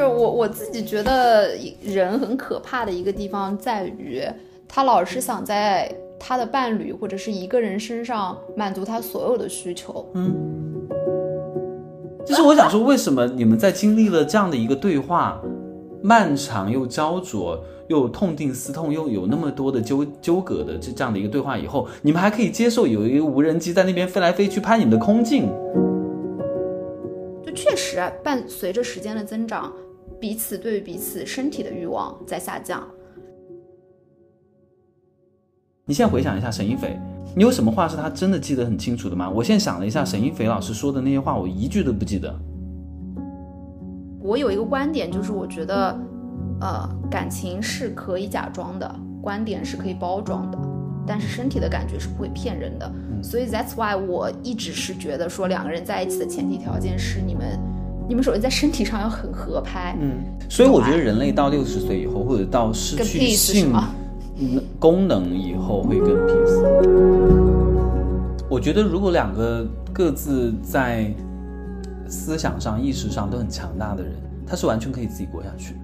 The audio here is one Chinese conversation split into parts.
就是我我自己觉得人很可怕的一个地方在于，他老是想在他的伴侣或者是一个人身上满足他所有的需求。嗯，就是我想说，为什么你们在经历了这样的一个对话，漫长又焦灼，又痛定思痛，又有那么多的纠纠葛的这这样的一个对话以后，你们还可以接受有一个无人机在那边飞来飞去拍你们的空镜？就确实啊，伴随着时间的增长，彼此对于彼此身体的欲望在下降。你现在回想一下沈一斐，你有什么话是他真的记得很清楚的吗？我现在想了一下，沈一斐老师说的那些话，我一句都不记得。我有一个观点，就是我觉得，呃，感情是可以假装的，观点是可以包装的，但是身体的感觉是不会骗人的。所以 that's why 我一直是觉得说，两个人在一起的前提条件是你们，你们首先在身体上要很合拍。嗯，所以我觉得人类到六十岁以后，或者到失去性功能以后，会更 peace。我觉得如果两个各自在思想上、意识上都很强大的人，他是完全可以自己过下去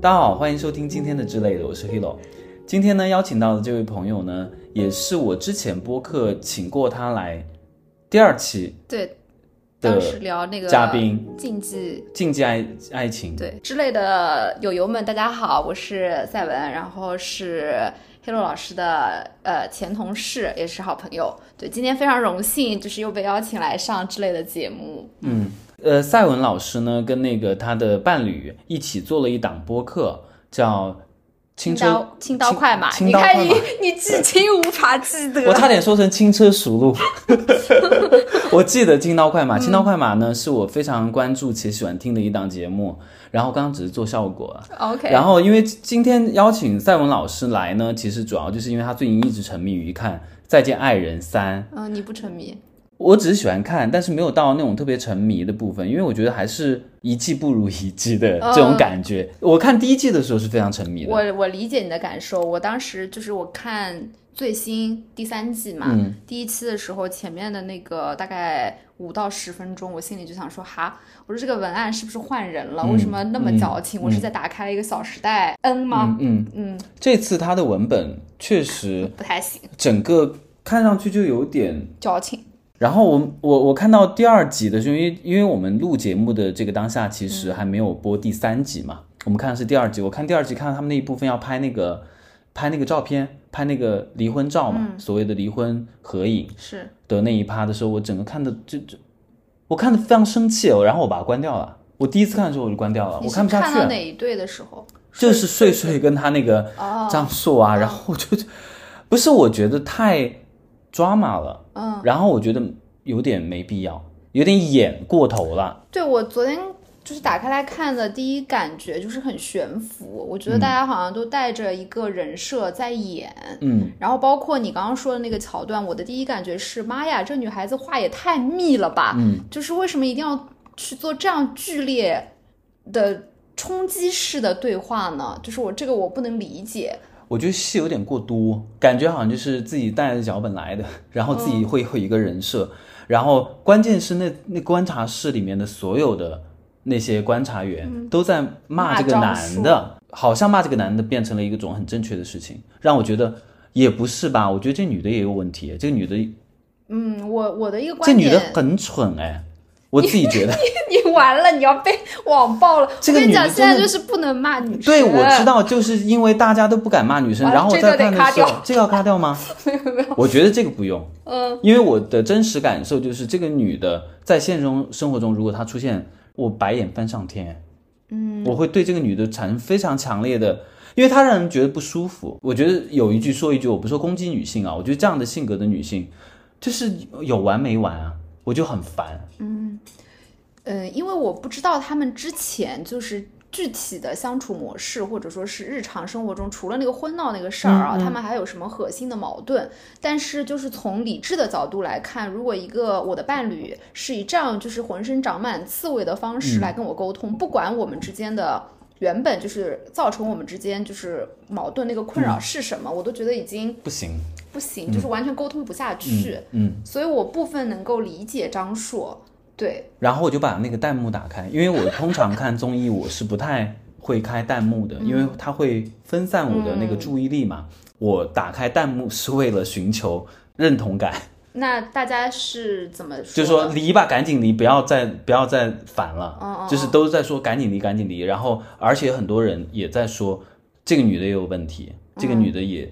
大家好，欢迎收听今天的之类的，我是 Hilo。今天呢，邀请到的这位朋友呢，也是我之前播客请过他来第二期对，的当时聊那个嘉宾禁忌禁忌爱爱情。对之类的友友们，大家好，我是赛文，然后是黑洛老师的呃前同事，也是好朋友。对，今天非常荣幸，就是又被邀请来上之类的节目。嗯，呃，赛文老师呢，跟那个他的伴侣一起做了一档播客，叫《轻车刀轻刀快马，你看你你至今无法记得。我差点说成轻车熟路。我记得《轻刀快马》，《轻刀快马》呢是我非常关注且喜欢听的一档节目。然后刚刚只是做效果啊。OK，然后因为今天邀请赛文老师来呢，其实主要就是因为他最近一直沉迷于看《再见爱人三》。嗯，你不沉迷，我只是喜欢看，但是没有到那种特别沉迷的部分，因为我觉得还是一季不如一季的这种感觉。我看第一季的时候是非常沉迷的。我我理解你的感受。我当时就是我看最新第三季嘛，嗯第一期的时候，前面的那个大概五到十分钟，我心里就想说，哈，我说这个文案是不是换人了？嗯为什么那么矫情？嗯我是在打开了一个《小时代》N 吗？嗯嗯，嗯，这次他的文本确实不太行，整个看上去就有点。矫情。然后我我我看到第二集的时候，因为因为我们录节目的这个当下，其实还没有播第三集嘛，我们看的是第二集。我看第二集，看到他们那一部分要拍那个拍那个照片，拍那个离婚照嘛，所谓的离婚合影是，的那一趴的时候，我整个看的就就我看的非常生气哦，然后我把它关掉了。我第一次看的时候我就关掉了，我看不下去了。看到哪一对的时候？就是睡睡跟他那个哦，张硕啊，然后我就不是我觉得太 drama 了，嗯，然后我觉得有点没必要，有点演过头了。对我昨天就是打开来看的第一感觉就是很悬浮，我觉得嗯大家好像都带着一个人设在演。嗯，然后包括你刚刚说的那个桥段，我的第一感觉是，妈呀，这女孩子话也太密了吧！嗯，就是为什么一定要去做这样剧烈的冲击式的对话呢？就是我这个我不能理解。我觉得戏有点过多，感觉好像就是自己带着脚本来的，然后自己会会一个人设，然后关键是那那观察室里面的所有的那些观察员、都在骂这个男的，好像骂这个男的变成了一个种很正确的事情，让我觉得也不是吧？我觉得这女的也有问题，这个女的嗯，我我的一个这观点，女的很蠢哎，我自己觉得。你完了，你要被网爆了。这个我跟你讲，女的现在就是不能骂女生。对，我知。道，就是因为大家都不敢骂女生，然后我这个得在看的时候这个要卡掉吗？没有没有我觉得这个不用，嗯，因为我的真实感受就是，这个女的在现实中生活中，如果她出现，我白眼翻上天，嗯，我会对这个女的产生非常强烈的，因为她让人觉得不舒服。我觉得有一句说一句，我不是说攻击女性啊，我觉得这样的性格的女性，就是有完没完啊，我就很烦。嗯，嗯因为我不知道他们之前就是具体的相处模式，或者说是日常生活中，除了那个婚闹那个事儿啊，他们还有什么核心的矛盾？但是就是从理智的角度来看，如果一个我的伴侣是以这样就是浑身长满刺猬的方式来跟我沟通，不管我们之间的。原本就是造成我们之间就是矛盾那个困扰是什么，我都觉得已经不行，不行，就是完全沟通不下去。嗯，所以我部分能够理解张硕，对，然后我就把那个弹幕打开，因为我通常看综艺我是不太会开弹幕的，因为它会分散我的那个注意力嘛。我打开弹幕是为了寻求认同感。那大家是怎么说？就说离吧，赶紧离，不要再不要再烦了。就是都是在说赶紧离，赶紧离。然后，而且很多人也在说这个女的也有问题，这个女的也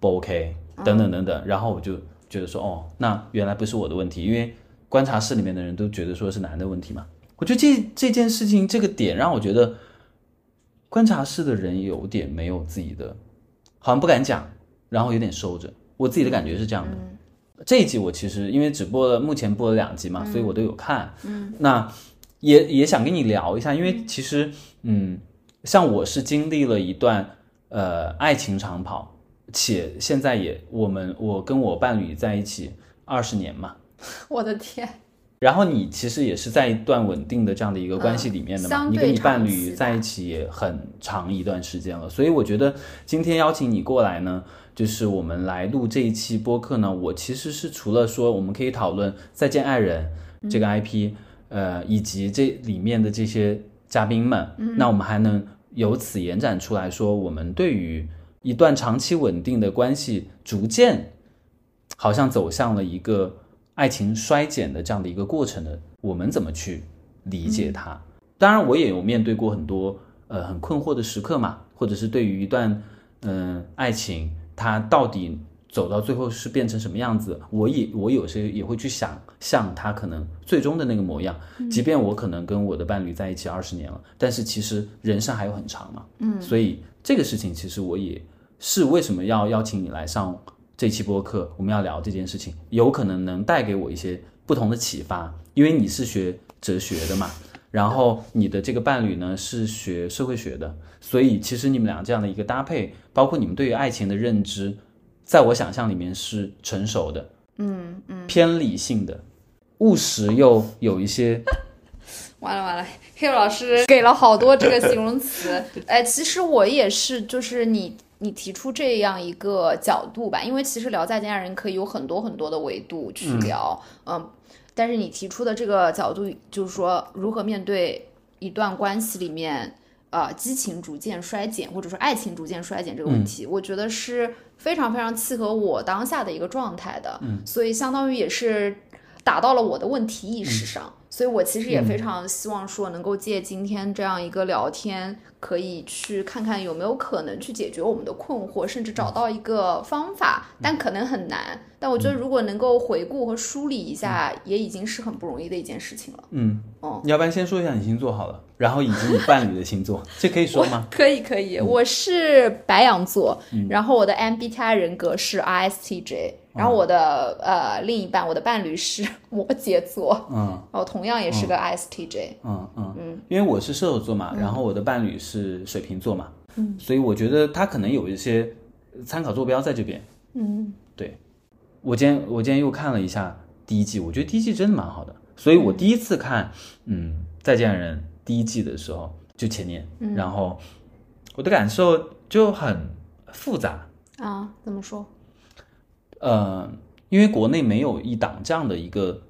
不 OK，等等等等。然后我就觉得说，哦，那原来不是我的问题，因为观察室里面的人都觉得说是男的问题嘛。我觉得这这件事情这个点让我觉得观察室的人有点没有自己的，好像不敢讲，然后有点收着。我自己的感觉是这样的。这一集我其实因为只播了目前播了两集嘛，所以我都有看。嗯，那也也想跟你聊一下，因为其实嗯，像我是经历了一段呃爱情长跑，且现在也我们我跟我伴侣在一起二十年嘛。我的天！然后你其实也是在一段稳定的这样的一个关系里面的嘛，你跟你伴侣在一起也很长一段时间了，所以我觉得今天邀请你过来呢。就是我们来录这一期播客呢，我其实是除了说我们可以讨论《再见爱人》这个 IP，呃，以及这里面的这些嘉宾们，那我们还能由此延展出来说，我们对于一段长期稳定的关系，逐渐好像走向了一个爱情衰减的这样的一个过程的，我们怎么去理解它？当然，我也有面对过很多呃很困惑的时刻嘛，或者是对于一段嗯爱情。它到底走到最后是变成什么样子？我也我有时也会去想象他可能最终的那个模样。即便我可能跟我的伴侣在一起二十年了，但是其实人生还有很长嘛。嗯，所以这个事情其实我也是为什么要邀请你来上这期播客，我们要聊这件事情，有可能能带给我一些不同的启发。因为你是学哲学的嘛，然后你的这个伴侣呢是学社会学的。所以，其实你们俩这样的一个搭配，包括你们对于爱情的认知，在我想象里面是成熟的，嗯嗯，偏理性的，务实又有一些。完了完了，黑老师给了好多这个形容词。哎，其实我也是，就是你你提出这样一个角度吧，因为其实聊再见爱人可以有很多很多的维度去聊，嗯，但是你提出的这个角度，就是说如何面对一段关系里面。呃，激情逐渐衰减，或者说爱情逐渐衰减这个问题，我觉得是非常非常契合我当下的一个状态的，所以相当于也是打到了我的问题意识上，所以我其实也非常希望说能够借今天这样一个聊天。可以去看看有没有可能去解决我们的困惑，甚至找到一个方法，但可能很难。但我觉得如果能够回顾和梳理一下，也已经是很不容易的一件事情了。嗯，哦，要不然先说一下你星座好了，然后以及你伴侣的星座，这可以说吗？可以，可以。我是白羊座，然后我的 MBTI 人格是 ISTJ。然后我的呃另一半，我的伴侣是 摩羯座，嗯，哦，同样也是个 ISTJ，嗯嗯。嗯，因为我是射手座嘛，然后我的伴侣是水瓶座嘛，嗯，所以我觉得他可能有一些参考坐标在这边，嗯，对，我今天我今天又看了一下第一季，我觉得第一季真的蛮好的，所以我第一次看嗯再见人第一季的时候就前年，然后我的感受就很复杂啊，怎么说？呃，因为国内没有一档这样的一个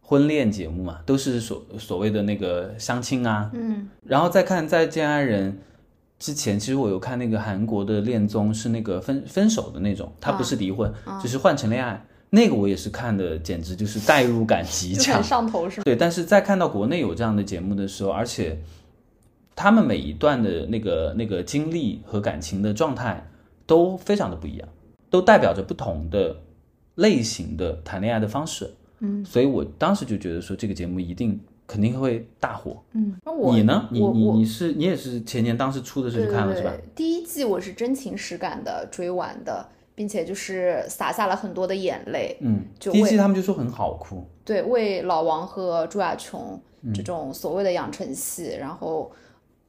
婚恋节目嘛，都是所所谓的那个相亲啊，嗯，然后再看再见爱人之前，其实我有看那个韩国的恋综，是那个分分手的那种，他不是离婚，就是换成恋爱，那个我也是看的，简直就是代入感极强，上头是吗？对，但是在看到国内有这样的节目的时候，而且他们每一段的那个那个经历和感情的状态都非常的不一样。都代表着不同的类型的谈恋爱的方式，嗯，所以我当时就觉得说这个节目一定肯定会大火，嗯，那我你呢？你你你是你也是前年当时出的时候去看了是吧？第一季我是真情实感的追完的，并且就是洒下了很多的眼泪，嗯，就第一季他们就说很好哭，对，为老王和朱亚琼这种所谓的养成系，然后。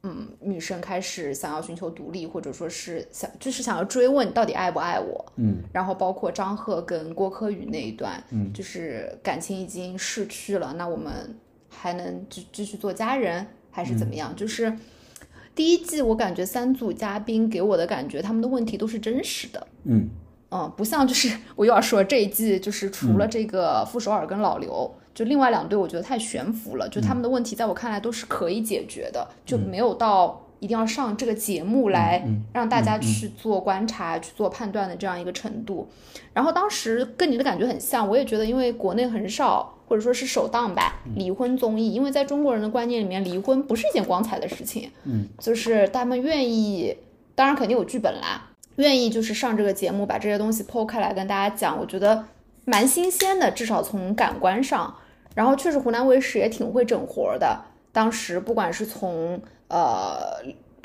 嗯，女生开始想要寻求独立，或者说是想就是想要追问到底爱不爱我。嗯，然后包括张赫跟郭柯宇那一段，嗯，就是感情已经逝去了，那我们还能继继续做家人还是怎么样？就是第一季我感觉三组嘉宾给我的感觉，他们的问题都是真实的。嗯嗯，不像就是我又要说这一季就是除了这个傅首尔跟老刘，就另外两队我觉得太悬浮了，就他们的问题在我看来都是可以解决的，就没有到一定要上这个节目来让大家去做观察、去做判断的这样一个程度。然后当时跟你的感觉很像，我也觉得因为国内很少。或者说是首档吧，离婚综艺，因为在中国人的观念里面，离婚不是一件光彩的事情。嗯，就是他们愿意，当然肯定有剧本啦，愿意就是上这个节目，把这些东西剖开来跟大家讲，我觉得蛮新鲜的，至少从感官上。然后确实湖南卫视也挺会整活的，当时不管是从呃。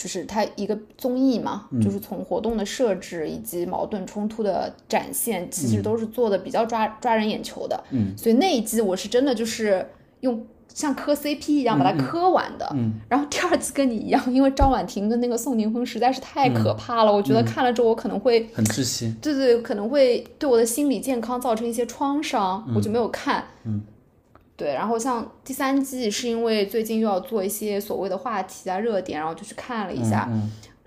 就是它一个综艺嘛，就是从活动的设置以及矛盾冲突的展现，其实都是做的比较抓抓人眼球的。嗯，所以那一季我是真的就是用像磕 CP 一样把它磕完的。嗯，然后第二季跟你一样，因为张婉婷跟那个宋宁峰实在是太可怕了，我觉得看了之后我可能会很窒息。对对，可能会对我的心理健康造成一些创伤，我就没有看。嗯。对，然后像第三季是因为最近又要做一些所谓的话题啊热点，然后就去看了一下，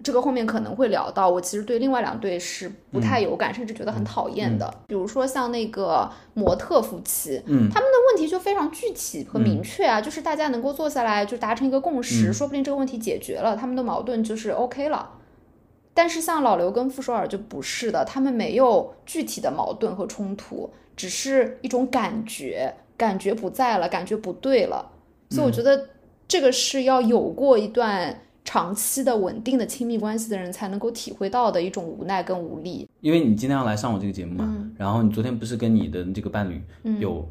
这个后面可能会聊到。我其实对另外两对是不太有感，甚至觉得很讨厌的。比如说像那个模特夫妻，嗯，他们的问题就非常具体和明确啊，就是大家能够坐下来就达成一个共识，说不定这个问题解决了，他们的矛盾就是 OK 了。但是像老刘跟傅首尔就不是的，他们没有具体的矛盾和冲突，只是一种感觉。感觉不在了，感觉不对了，所以我觉得这个是要有过一段长期的稳定的亲密关系的人才能够体会到的一种无奈跟无力。因为你今天要来上我这个节目嘛，然后你昨天不是跟你的这个伴侣有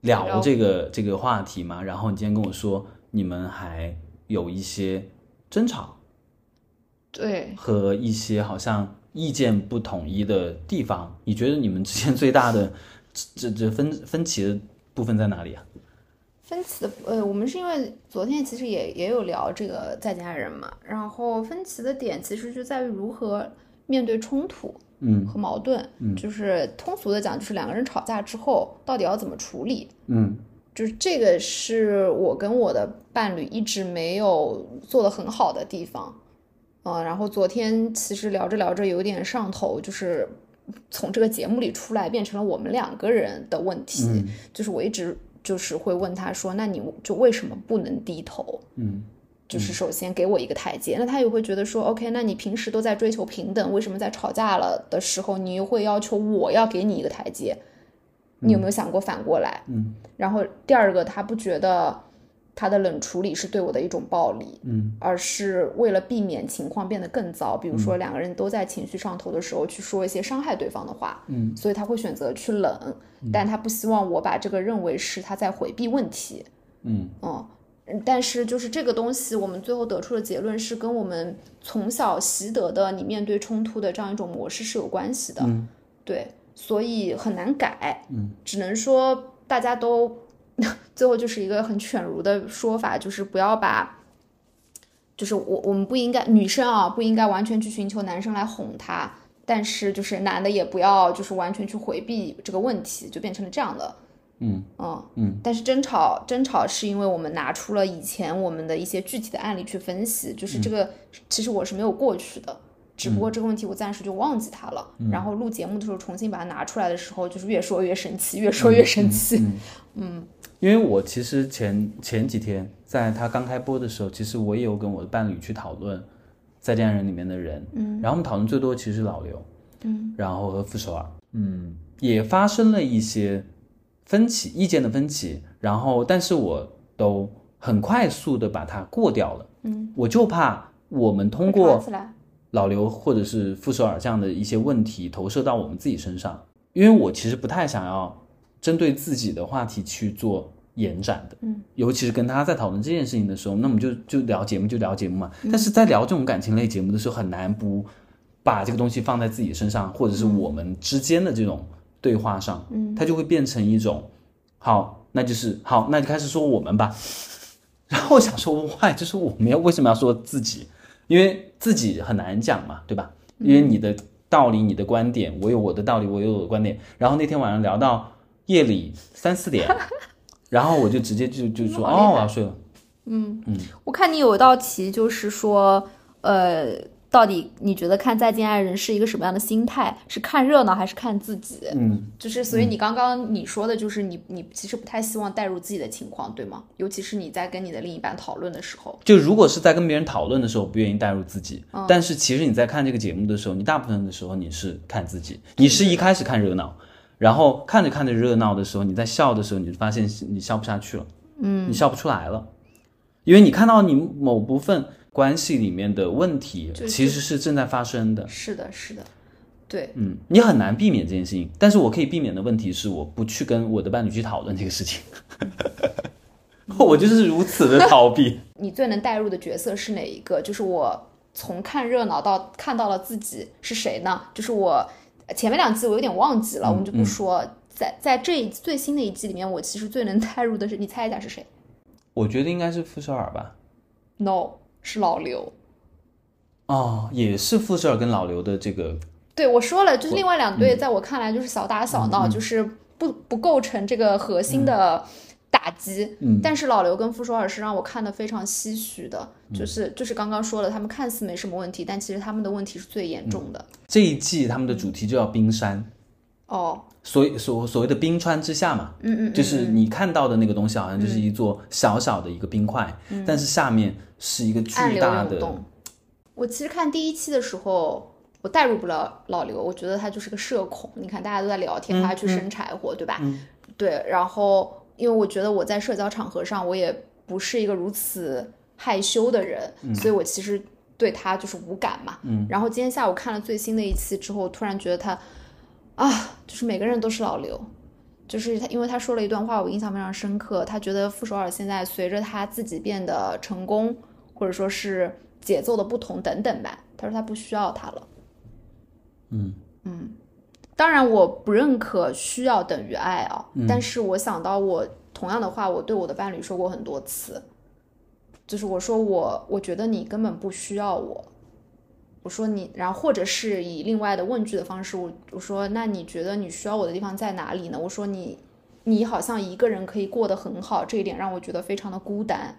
聊这个这个话题嘛？然后你今天跟我说你们还有一些争吵，对，和一些好像意见不统一的地方，你觉得你们之间最大的？这这分分歧的部分在哪里啊？分歧的呃，我们是因为昨天其实也也有聊这个在家人嘛，然后分歧的点其实就在于如何面对冲突，嗯，和矛盾，嗯，就是通俗的讲，就是两个人吵架之后到底要怎么处理，嗯，就是这个是我跟我的伴侣一直没有做的很好的地方，嗯，然后昨天其实聊着聊着有点上头，就是。从这个节目里出来，变成了我们两个人的问题。就是我一直就是会问他说：“那你就为什么不能低头？”嗯，就是首先给我一个台阶。那他也会觉得说：“OK，那你平时都在追求平等，为什么在吵架了的时候，你又会要求我要给你一个台阶？你有没有想过反过来？”嗯，然后第二个，他不觉得。他的冷处理是对我的一种暴力，嗯，而是为了避免情况变得更糟，比如说两个人都在情绪上头的时候去说一些伤害对方的话，嗯，所以他会选择去冷，但他不希望我把这个认为是他在回避问题，嗯。嗯，但是就是这个东西，我们最后得出的结论是跟我们从小习得的你面对冲突的这样一种模式是有关系的，对，所以很难改，嗯，只能说大家都。最后就是一个很犬儒的说法，就是不要把，就是我我们不应该女生啊，不应该完全去寻求男生来哄她，但是就是男的也不要就是完全去回避这个问题，就变成了这样的，嗯嗯嗯。但是争吵争吵是因为我们拿出了以前我们的一些具体的案例去分析，就是这个其实我是没有过去的，只不过这个问题我暂时就忘记它了，然后录节目的时候重新把它拿出来的时候，就是越说越生气，越说越生气，嗯。因为我其实前前几天在他刚开播的时候，其实我也有跟我的伴侣去讨论《再见爱人》里面的人，嗯，然后我们讨论最多其实是老刘，嗯，然后和傅首尔，嗯，也发生了一些分歧，意见的分歧，然后但是我都很快速的把它过掉了，嗯，我就怕我们通过老刘或者是傅首尔这样的一些问题投射到我们自己身上，因为我其实不太想要。针对自己的话题去做延展的，嗯，尤其是跟他在讨论这件事情的时候，那我们就就聊节目就聊节目嘛。但是在聊这种感情类节目的时候，很难不把这个东西放在自己身上，或者是我们之间的这种对话上，嗯，它就会变成一种，好，那就是好，那就开始说我们吧。然后我想说，why？就是我们要为什么要说自己？因为自己很难讲嘛，对吧？因为你的道理、你的观点，我有我的道理，我有我的观点。然后那天晚上聊到。夜里三四点，然后我就直接就就说哦我要睡了，嗯嗯，我看你有一道题，就是说，呃，到底你觉得看《再见爱人》是一个什么样的心态？是看热闹还是看自己？嗯，就是所以你刚刚你说的就是你你其实不太希望带入自己的情况，对吗？尤其是你在跟你的另一半讨论的时候，就如果是在跟别人讨论的时候，不愿意带入自己，但是其实你在看这个节目的时候，你大部分的时候你是看自己，你是一开始看热闹，然后看着看着热闹的时候，你在笑的时候，你就发现你笑不下去了，嗯，你笑不出来了。因为你看到你某部分关系里面的问题，其实是正在发生的。是的，是的，对，嗯，你很难避免这件事情。但是我可以避免的问题是，我不去跟我的伴侣去讨论这个事情。我就是如此的逃避。你最能带入的角色是哪一个？就是我从看热闹到看到了自己是谁呢？就是我前面两季我有点忘记了，我们就不说。在在这一最新的一季里面，我其实最能带入的是，你猜一下是谁？我觉得应该是傅首尔吧，No，是老刘。哦，也是傅首尔跟老刘的这个。对，我说了，就是另外两对，在我看来就是小打小闹，就是不不构成这个核心的打击。嗯。但是老刘跟傅首尔是让我看的非常唏嘘的，就是就是刚刚说了，他们看似没什么问题，但其实他们的问题是最严重的。这一季他们的主题就叫冰山。哦。所以所所谓的冰川之下嘛，嗯嗯，就是你看到的那个东西，好像就是一座小小的一个冰块，但是下面是一个巨大的。我其实看第一期的时候，我代入不了老刘，我觉得他就是个社恐。你看大家都在聊天，他去生柴火，对吧？对。然后，因为我觉得我在社交场合上，我也不是一个如此害羞的人，所以我其实对他就是无感嘛。嗯。然后今天下午看了最新的一期之后，突然觉得他。啊，就是每个人都是老刘，就是他，因为他说了一段话，我印象非常深刻。他觉得傅首尔现在随着他自己变得成功，或者说是节奏的不同等等吧，他说他不需要他了。嗯嗯，当然我不认可需要等于爱啊，但是我想到我同样的话，我对我的伴侣说过很多次，就是我说我我觉得你根本不需要我。我说你，然后或者是以另外的问句的方式，我我说那你觉得你需要我的地方在哪里呢？我说你，你好像一个人可以过得很好，这一点让我觉得非常的孤单。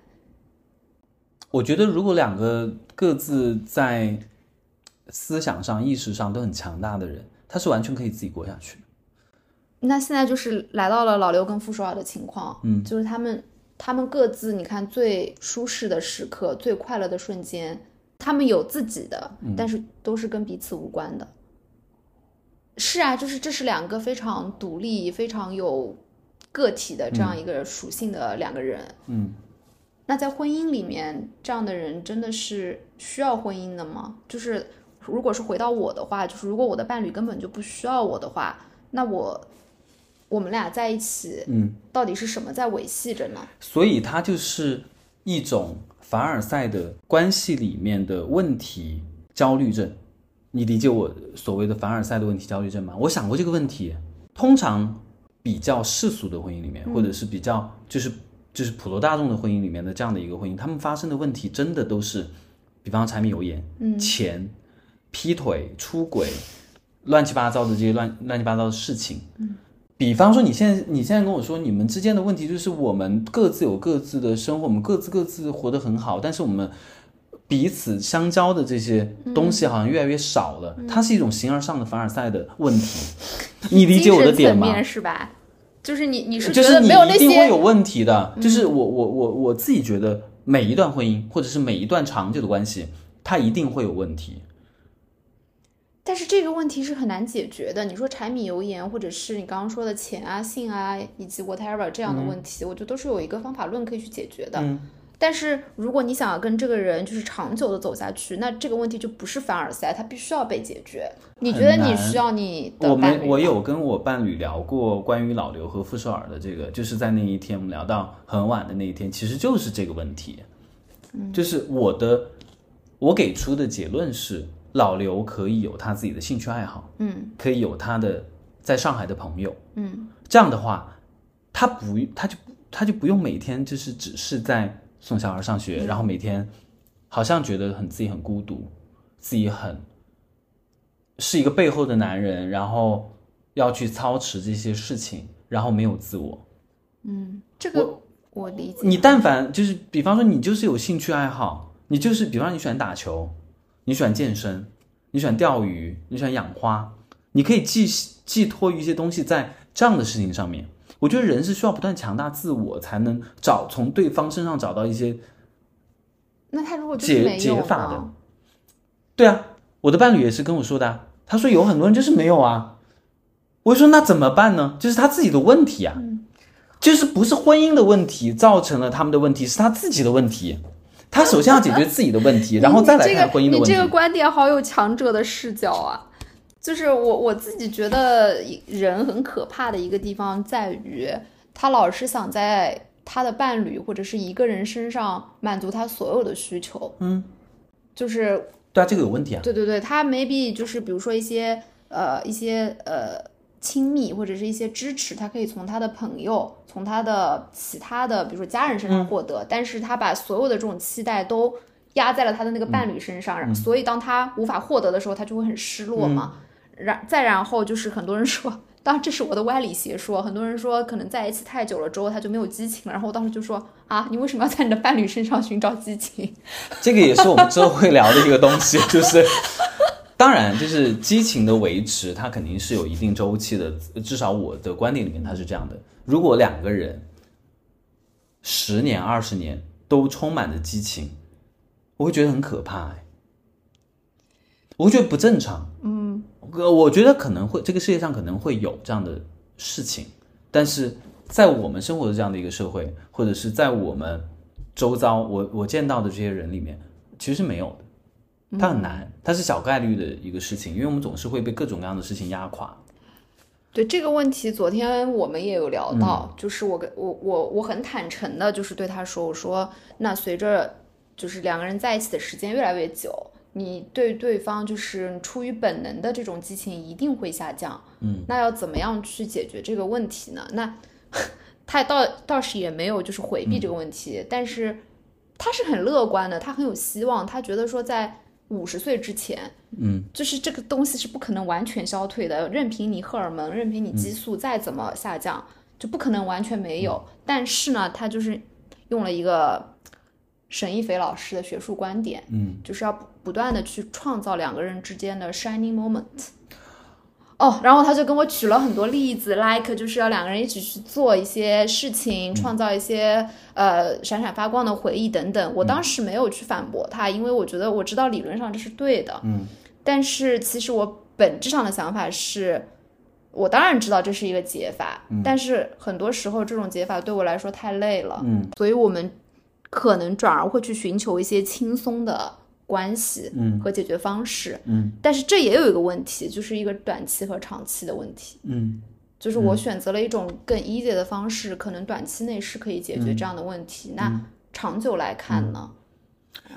我觉得如果两个各自在思想上、意识上都很强大的人，他是完全可以自己过下去。那现在就是来到了老刘跟傅首尔的情况，嗯，就是他们他们各自，你看最舒适的时刻、最快乐的瞬间。他们有自己的，但是都是跟彼此无关的。是啊，就是这是两个非常独立、非常有个体的这样一个属性的两个人。嗯，那在婚姻里面，这样的人真的是需要婚姻的吗？就是如果是回到我的话，就是如果我的伴侣根本就不需要我的话，那我我们俩在一起，嗯，到底是什么在维系着呢？所以它就是一种。凡尔赛的关系里面的问题焦虑症，你理解我所谓的凡尔赛的问题焦虑症吗？我想过这个问题。通常比较世俗的婚姻里面，或者是比较就是就是普罗大众的婚姻里面的这样的一个婚姻，他们发生的问题真的都是，比方柴米油盐、钱、劈腿、出轨、乱七八糟的这些乱乱七八糟的事情。比方说，你现在你现在跟我说，你们之间的问题就是我们各自有各自的生活，我们各自各自活得很好，但是我们彼此相交的这些东西好像越来越少了。它是一种形而上的凡尔赛的问题，你理解我的点吗？是吧？就是你你是觉得没有那些一定会有问题的。就是我我我我自己觉得，每一段婚姻或者是每一段长久的关系，它一定会有问题。但是这个问题是很难解决的。你说柴米油盐，或者是你刚刚说的钱啊、性啊，以及 whatever 这样的问题，我觉得都是有一个方法论可以去解决的。但是如果你想要跟这个人就是长久的走下去，那这个问题就不是凡尔赛，它必须要被解决。你觉得你需要你的伴侣？我我有跟我伴侣聊过关于老刘和傅首尔的这个，就是在那一天我们聊到很晚的那一天，其实就是这个问题。就是我的我给出的结论是。老刘可以有他自己的兴趣爱好，嗯，可以有他的在上海的朋友，嗯，这样的话，他不他就他就不用每天就是只是在送小孩上学，然后每天好像觉得很自己很孤独，自己很是一个背后的男人，然后要去操持这些事情，然后没有自我，嗯，这个我理解。你但凡就是，比方说你就是有兴趣爱好，你就是比方你喜欢打球，你喜欢健身，你喜欢钓鱼，你喜欢养花，你可以寄寄托于一些东西在这样的事情上面。我觉得人是需要不断强大自我，才能找从对方身上找到一些那他如果解解法的？对啊，我的伴侣也是跟我说的、啊，他说有很多人就是没有啊。我就说那怎么办呢？就是他自己的问题啊，就是不是婚姻的问题造成了他们的问题，是他自己的问题。他首先要解决自己的问题，然后再来看婚姻的问题。你这个观点好有强者的视角啊！就是我我自己觉得人很可怕的一个地方在于，他老是想在他的伴侣或者是一个人身上满足他所有的需求。嗯，就是对啊，这个有问题啊。对对对，他 maybe 就是比如说一些呃一些呃亲密或者是一些支持，他可以从他的朋友、从他的其他的比如说家人身上获得，但是他把所有的这种期待都压在了他的那个伴侣身上，所以当他无法获得的时候，他就会很失落嘛。然再然后就是很多人说。当然，这是我的歪理邪说。很多人说，可能在一起太久了之后，他就没有激情了。然后我当时就说：“啊，你为什么要在你的伴侣身上寻找激情？”这个也是我们之后会聊的一个东西，就是当然，就是激情的维持，它肯定是有一定周期的。至少我的观点里面，它是这样的：如果两个人十年、二十年都充满着激情，我会觉得很可怕，哎，我会觉得不正常。嗯，我觉得可能会这个世界上可能会有这样的事情，但是在我们生活的这样的一个社会，或者是在我们周遭，我我见到的这些人里面，其实没有的。它很难，它是小概率的一个事情，因为我们总是会被各种各样的事情压垮。对这个问题，昨天我们也有聊到，就是我跟我我我很坦诚的，就是对他说，我说那随着就是两个人在一起的时间越来越久，你对对方就是出于本能的这种激情一定会下降。嗯，那要怎么样去解决这个问题呢？那他倒倒是也没有就是回避这个问题，但是他是很乐观的，他很有希望，他觉得说在五十岁之前，嗯，就是这个东西是不可能完全消退的，任凭你荷尔蒙，任凭你激素再怎么下降，就不可能完全没有。但是呢，他就是用了一个沈一斐老师的学术观点，嗯，就是要不不断的去创造两个人之间的 shining moment。哦，然后他就跟我举了很多例子，like 就是要两个人一起去做一些事情，创造一些呃闪闪发光的回忆等等。我当时没有去反驳他，因为我觉得我知道理论上这是对的，嗯，但是其实我本质上的想法是，我当然知道这是一个解法，但是很多时候这种解法对我来说太累了，嗯，所以我们可能转而会去寻求一些轻松的关系，嗯。和解决方式，嗯，但是这也有一个问题，就是一个短期和长期的问题，嗯。就是我选择了一种更 easy 的方式，可能短期内是可以解决这样的问题，那长久来看呢？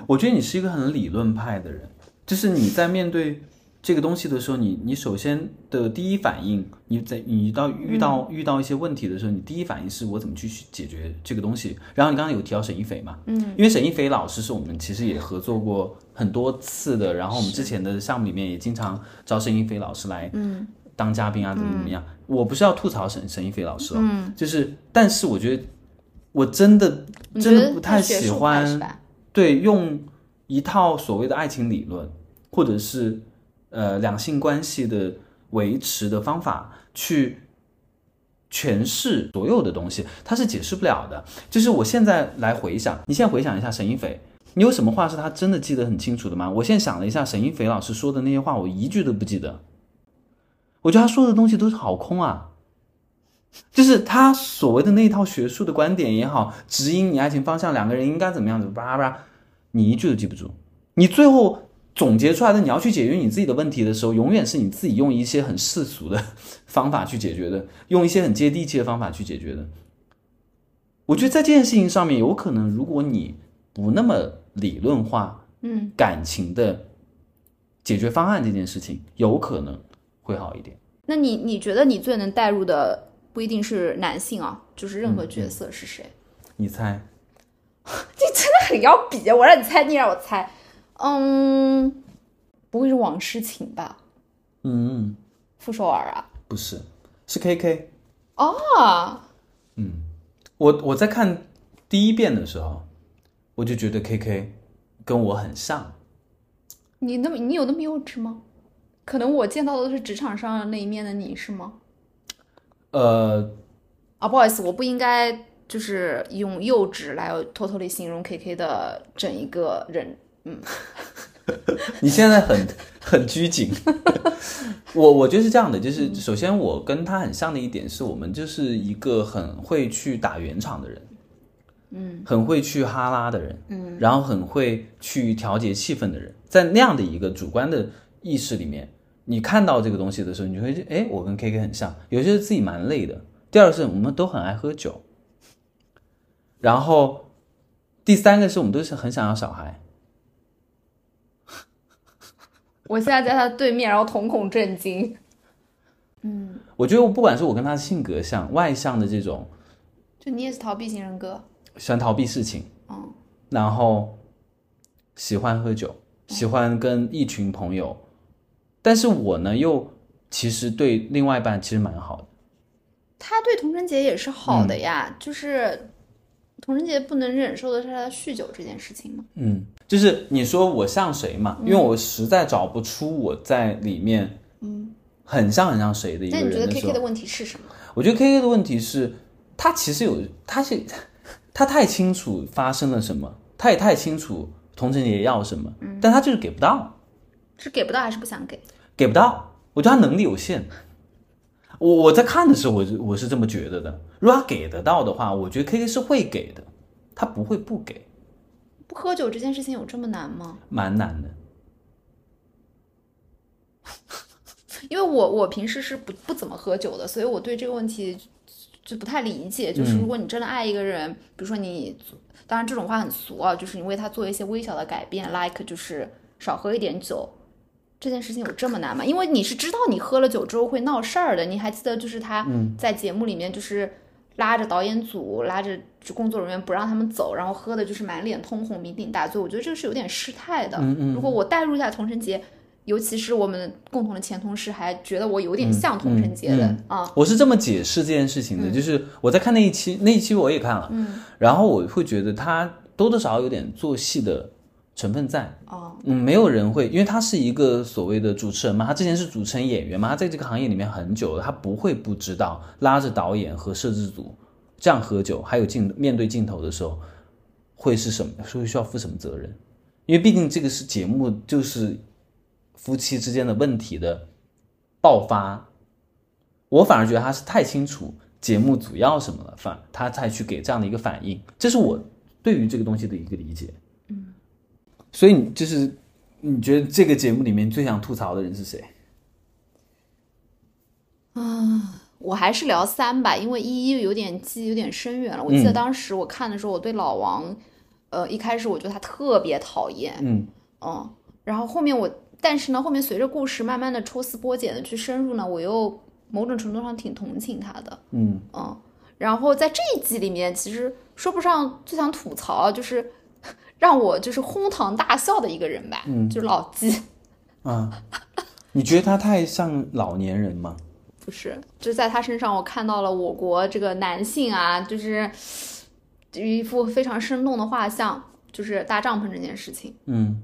我觉得你是一个很理论派的人，就是你在面对这个东西的时候，你你首先的第一反应，你在你到遇到、遇到一些问题的时候，你第一反应是我怎么去解决这个东西。然后你刚刚有提到沈一斐嘛，嗯，因为沈一斐老师是我们其实也合作过很多次的，然后我们之前的项目里面也经常招沈一斐老师来，嗯。当嘉宾啊，怎么怎么样？我不是要吐槽沈沈一斐老师哦，嗯，就是，但是我觉得我真的真的不太喜欢？对，用一套所谓的爱情理论，或者是呃两性关系的维持的方法去诠释所有的东西，它是解释不了的。就是我现在来回想，你现在回想一下沈一斐，你有什么话是他真的记得很清楚的吗？我现在想了一下，沈一斐老师说的那些话，我一句都不记得。我觉得他说的东西都是好空啊。就是他所谓的那一套学术的观点也好，指引你爱情方向，两个人应该怎么样子，叭叭叭，你一句都记不住。你最后总结出来的，你要去解决你自己的问题的时候，永远是你自己用一些很世俗的方法去解决的，用一些很接地气的方法去解决的。我觉得在这件事情上面，有可能如果你不那么理论化，嗯，感情的解决方案这件事情，有可能会好一点。那你你觉得你最能带入的不一定是男性啊，就是任何角色是谁？你猜？你真的很要比，我让你猜，你让我猜，嗯，不会是王诗晴吧？嗯，傅首尔啊？不是，是 K K。哦，我我在看第一遍的时候，我就觉得 K K 跟我很像。你那么你有那么幼稚吗？可能我见到的都是职场上那一面的你是吗？呃，啊，不好意思，我不应该就是用幼稚来偷偷的形容 K K 的整一个人。嗯，你现在很 很拘谨。我我觉得是这样的，就是首先我跟他很像的一点是我们就是一个很会去打圆场的人，嗯，很会去哈拉的人，嗯，然后很会去调节气氛的人，在那样的一个主观的意识里面，你看到这个东西的时候，你就会觉，哎，我跟 K K 很像。有些是自己蛮累的，第二是我们都很爱喝酒，然后第三个是我们都是很想要小孩。我现在在他对面，然后瞳孔震惊。嗯，我觉得我不管是我跟他的性格像，外向的这种，就你也是逃避型人格，喜欢逃避事情，嗯，然后喜欢喝酒，喜欢跟一群朋友，但是我呢又其实对另外一半其实蛮好的。他对童晨杰也是好的呀，就是童晨杰不能忍受的是他酗酒这件事情吗。嗯，就是你说我像谁嘛？因为我实在找不出我在里面，嗯，很像很像谁的一个那你觉得 K K 的，问题是什么？我觉得 K K 的问题是，他其实有，他是他太清楚发生了什么，他也太清楚童晨杰要什么，但他就是给不到。是给不到还是不想给？给不到，我觉得他能力有限。我我在看的时候，我就我是这么觉得的。如果他给得到的话，我觉得 K K 是会给的，他不会不给，不喝酒这件事情有这么难吗？蛮难的。因为我我平时是不不怎么喝酒的，所以我对这个问题就不太理解。就是嗯如果你真的爱一个人，比如说你，当然这种话很俗啊，就是你为他做一些微小的改变，like 就是少喝一点酒，这件事情有这么难吗？因为你是知道你喝了酒之后会闹事儿的。你还记得就是他在节目里面就是拉着导演组、拉着工作人员不让他们走，然后喝的就是满脸通红、酩酊大醉。我觉得这个是有点失态的。如果我代入一下童晨杰。尤其是我们共同的前同事，还觉得我有点像童晨杰的、嗯啊，我是这么解释这件事情的，就是我在看那一期，那一期我也看了，嗯，然后我会觉得他多多少少有点做戏的成分在，哦，嗯，没有人会，因为他是一个所谓的主持人嘛，他之前是主持人、演员嘛，他在这个行业里面很久了，他不会不知道拉着导演和摄制组这样喝酒，还有镜面对镜头的时候会是什么，会需要负什么责任，因为毕竟这个是节目，就是夫妻之间的问题的爆发。我反而觉得他是太清楚节目组要什么了，反他才去给这样的一个反应，这是我对于这个东西的一个理解。嗯，所以你就是你觉得这个节目里面最想吐槽的人是谁？啊我还是聊三吧，因为一一有点记忆有点深远了。我记得当时我看的时候，我对老王，呃，一开始我觉得他特别讨厌，嗯。嗯，然后后面我，但是呢，后面随着故事慢慢的抽丝剥茧的去深入呢，我又某种程度上挺同情他的，嗯。嗯，然后在这一季里面，其实说不上最想吐槽，就是让我就是哄堂大笑的一个人吧，嗯。就是老纪，啊，你觉得他太像老年人吗？不是，就是在他身上我看到了我国这个男性啊，就是一幅非常生动的画像，就是搭帐篷这件事情。嗯。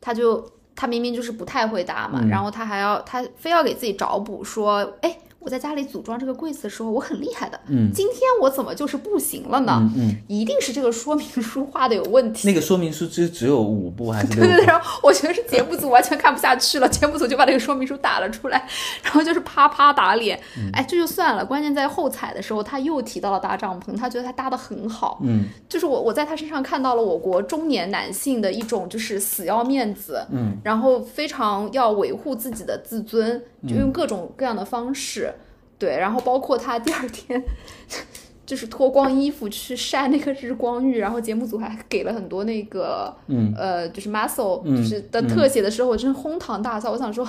他就他明明就是不太会搭嘛，嗯。然后他还要他非要给自己找补说，哎，我在家里组装这个柜子的时候我很厉害的，嗯今天我怎么就是不行了呢？嗯嗯，一定是这个说明书画的有问题。那个说明书只只有五步还是 对对对，然后我觉得是节目组完全看不下去了，节目组就把那个说明书打了出来，然后就是啪啪打脸。嗯哎，这就算了，关键在后采的时候，他又提到了搭帐篷，他觉得他搭的很好。嗯就是我我在他身上看到了我国中年男性的一种就是死要面子，嗯，然后非常要维护自己的自尊，就用各种各样的方式，对，然后包括他第二天 就是脱光衣服去晒那个日光浴，然后节目组还给了很多那个嗯呃就是 muscle 嗯就是的特写的时候，我真是哄堂大笑，我想说，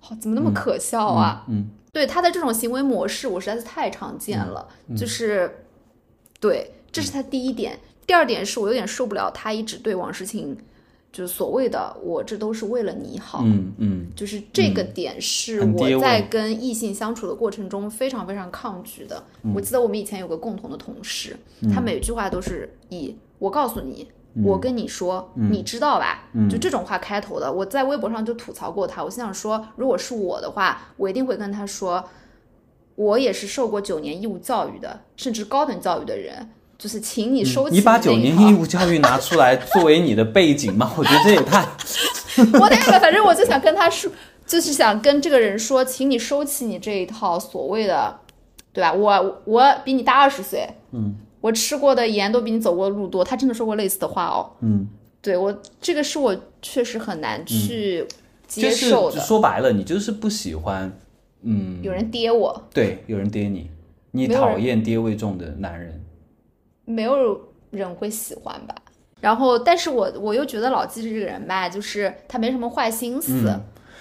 好怎么那么可笑啊？嗯对他的这种行为模式，我实在是太常见了。嗯就是，对，这是他第一点。第二点是我有点受不了他一直对王诗晴就是所谓的我这都是为了你好，嗯嗯，就是这个点是我在跟异性相处的过程中非常非常抗拒的。嗯我记得我们以前有个共同的同事，他每句话都是以“我告诉你”。我跟你说，你知道吧？就这种话开头的，我在微博上就吐槽过他。我心想说，如果是我的话，我一定会跟他说，我也是受过九年义务教育的，甚至高等教育的人，就是请你收起你把九年义务教育拿出来作为你的背景吗？我觉得这也太 我那个，反正我就想跟他说，就是想跟这个人说，请你收起你这一套所谓的，对吧？我我比你大二十岁，嗯，我吃过的盐都比你走过的路多。他真的说过类似的话哦，嗯，对我这个是我确实很难去接就是受的。说白了，你就是不喜欢，嗯，有人跌我，对，有人爹你，你讨厌爹味重的男人。没有人会喜欢吧？然后，但是我我又觉得老纪这个人吧，就是他没什么坏心思，嗯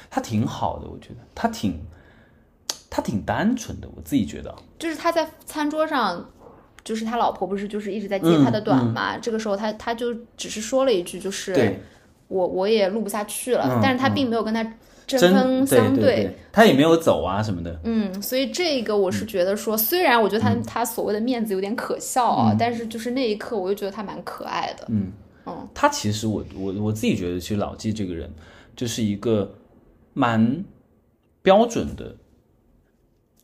他挺好的，我觉得他挺，他挺单纯的，我自己觉得。就是他在餐桌上，就是他老婆不是就是一直在揭他的短嘛？这个时候他他就只是说了一句，就是我我也录不下去了，嗯但是他并没有跟他针锋相对对，他也没有走啊什么的。嗯，所以这个我是觉得说，虽然我觉得他、他所谓的面子有点可笑啊，但是就是那一刻我又觉得他蛮可爱的。嗯嗯，他其实我我我自己觉得，其实老纪这个人就是一个蛮标准的，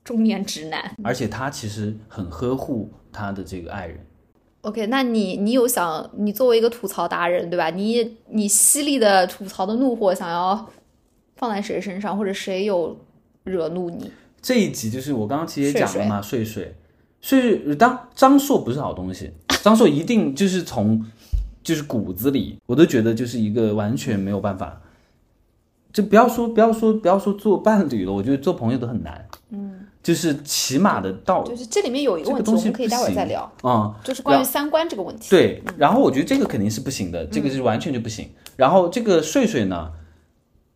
中年直男。而且他其实很呵护他的这个爱人。OK，那你你有想你作为一个吐槽达人对吧？你你犀利的吐槽的怒火想要放在谁身上，或者谁有惹怒你？这一集就是我刚刚其实也讲了嘛，睡睡，睡睡当张硕不是好东西，张硕一定就是从就是骨子里，我都觉得就是一个完全没有办法，就不要说不要说不要说做伴侣了，我觉得做朋友都很难，嗯，就是起码的道就是这里面有一个问题，我们可以待会儿再聊，啊、就是关于三观这个问题。对，然后我觉得这个肯定是不行的，这个是完全就不行。然后这个睡睡呢，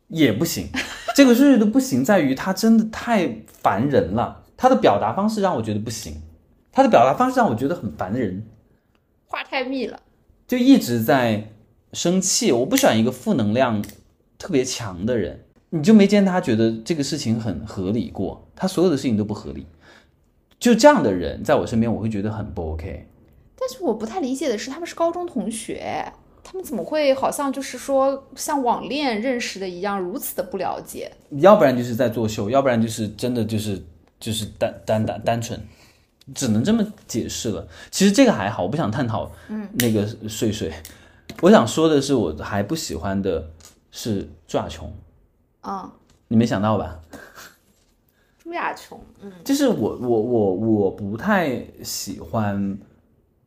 也不行。这个睡睡的不行在于他真的太烦人了，他的表达方式让我觉得不行，他的表达方式让我觉得很烦人，话太密了。就一直在生气。我不喜欢一个负能量特别强的人，你就没见他觉得这个事情很合理过，他所有的事情都不合理。就这样的人在我身边，我会觉得很不 OK。但是我不太理解的是，他们是高中同学，他们怎么会好像就是说像网恋认识的一样，如此的不了解？要不然就是在作秀，要不然就是真的就是就是单单单单纯，只能这么解释了。其实这个还好，我不想探讨那个睡睡。我想说的是，我还不喜欢的是抓穷，嗯，你没想到吧？朱亚琼，嗯，就是我我我我不太喜欢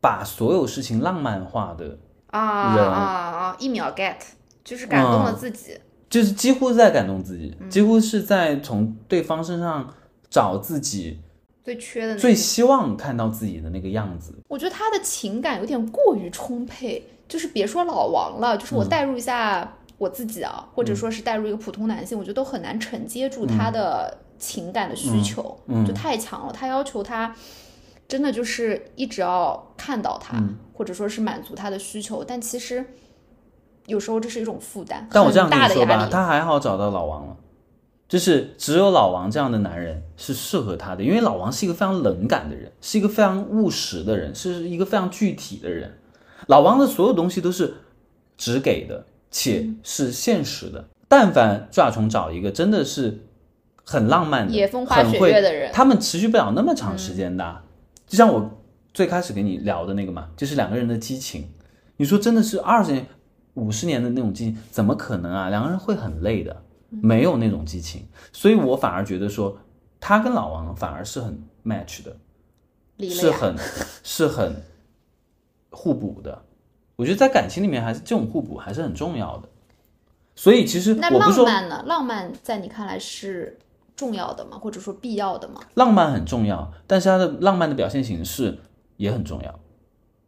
把所有事情浪漫化的，啊啊啊！一秒 get，就是感动了自己。就是几乎在感动自己，几乎是在从对方身上找自己最缺的那最，希望看到自己的那个样子。我觉得他的情感有点过于充沛，就是别说老王了，就是我代入一下我自己啊，或者说是代入一个普通男性，我觉得都很难承接住他的情感的需求，就太强了。他要求他真的就是一直要看到他，或者说是满足他的需求，但其实有时候这是一种负担，但我这样你说吧。他还好找到老王了，就是只有老王这样的男人是适合他的，因为老王是一个非常冷感的人，是一个非常务实的人，是一个非常具体的人。老王的所有东西都是只给的，且是现实的。但凡抓虫找一个真的是很浪漫的、野风花雪月的人，他们持续不了那么长时间的。就像我最开始跟你聊的那个嘛，就是两个人的激情。你说真的是二十年、五十年的那种激情，怎么可能啊？两个人会很累的，没有那种激情。所以我反而觉得说，他跟老王反而是很 match 的，是很是很互补的。我觉得在感情里面，还是这种互补还是很重要的。所以其实那我不说浪漫呢？浪漫在你看来是重要的吗？或者说必要的吗？浪漫很重要，但是它的浪漫的表现形式也很重要，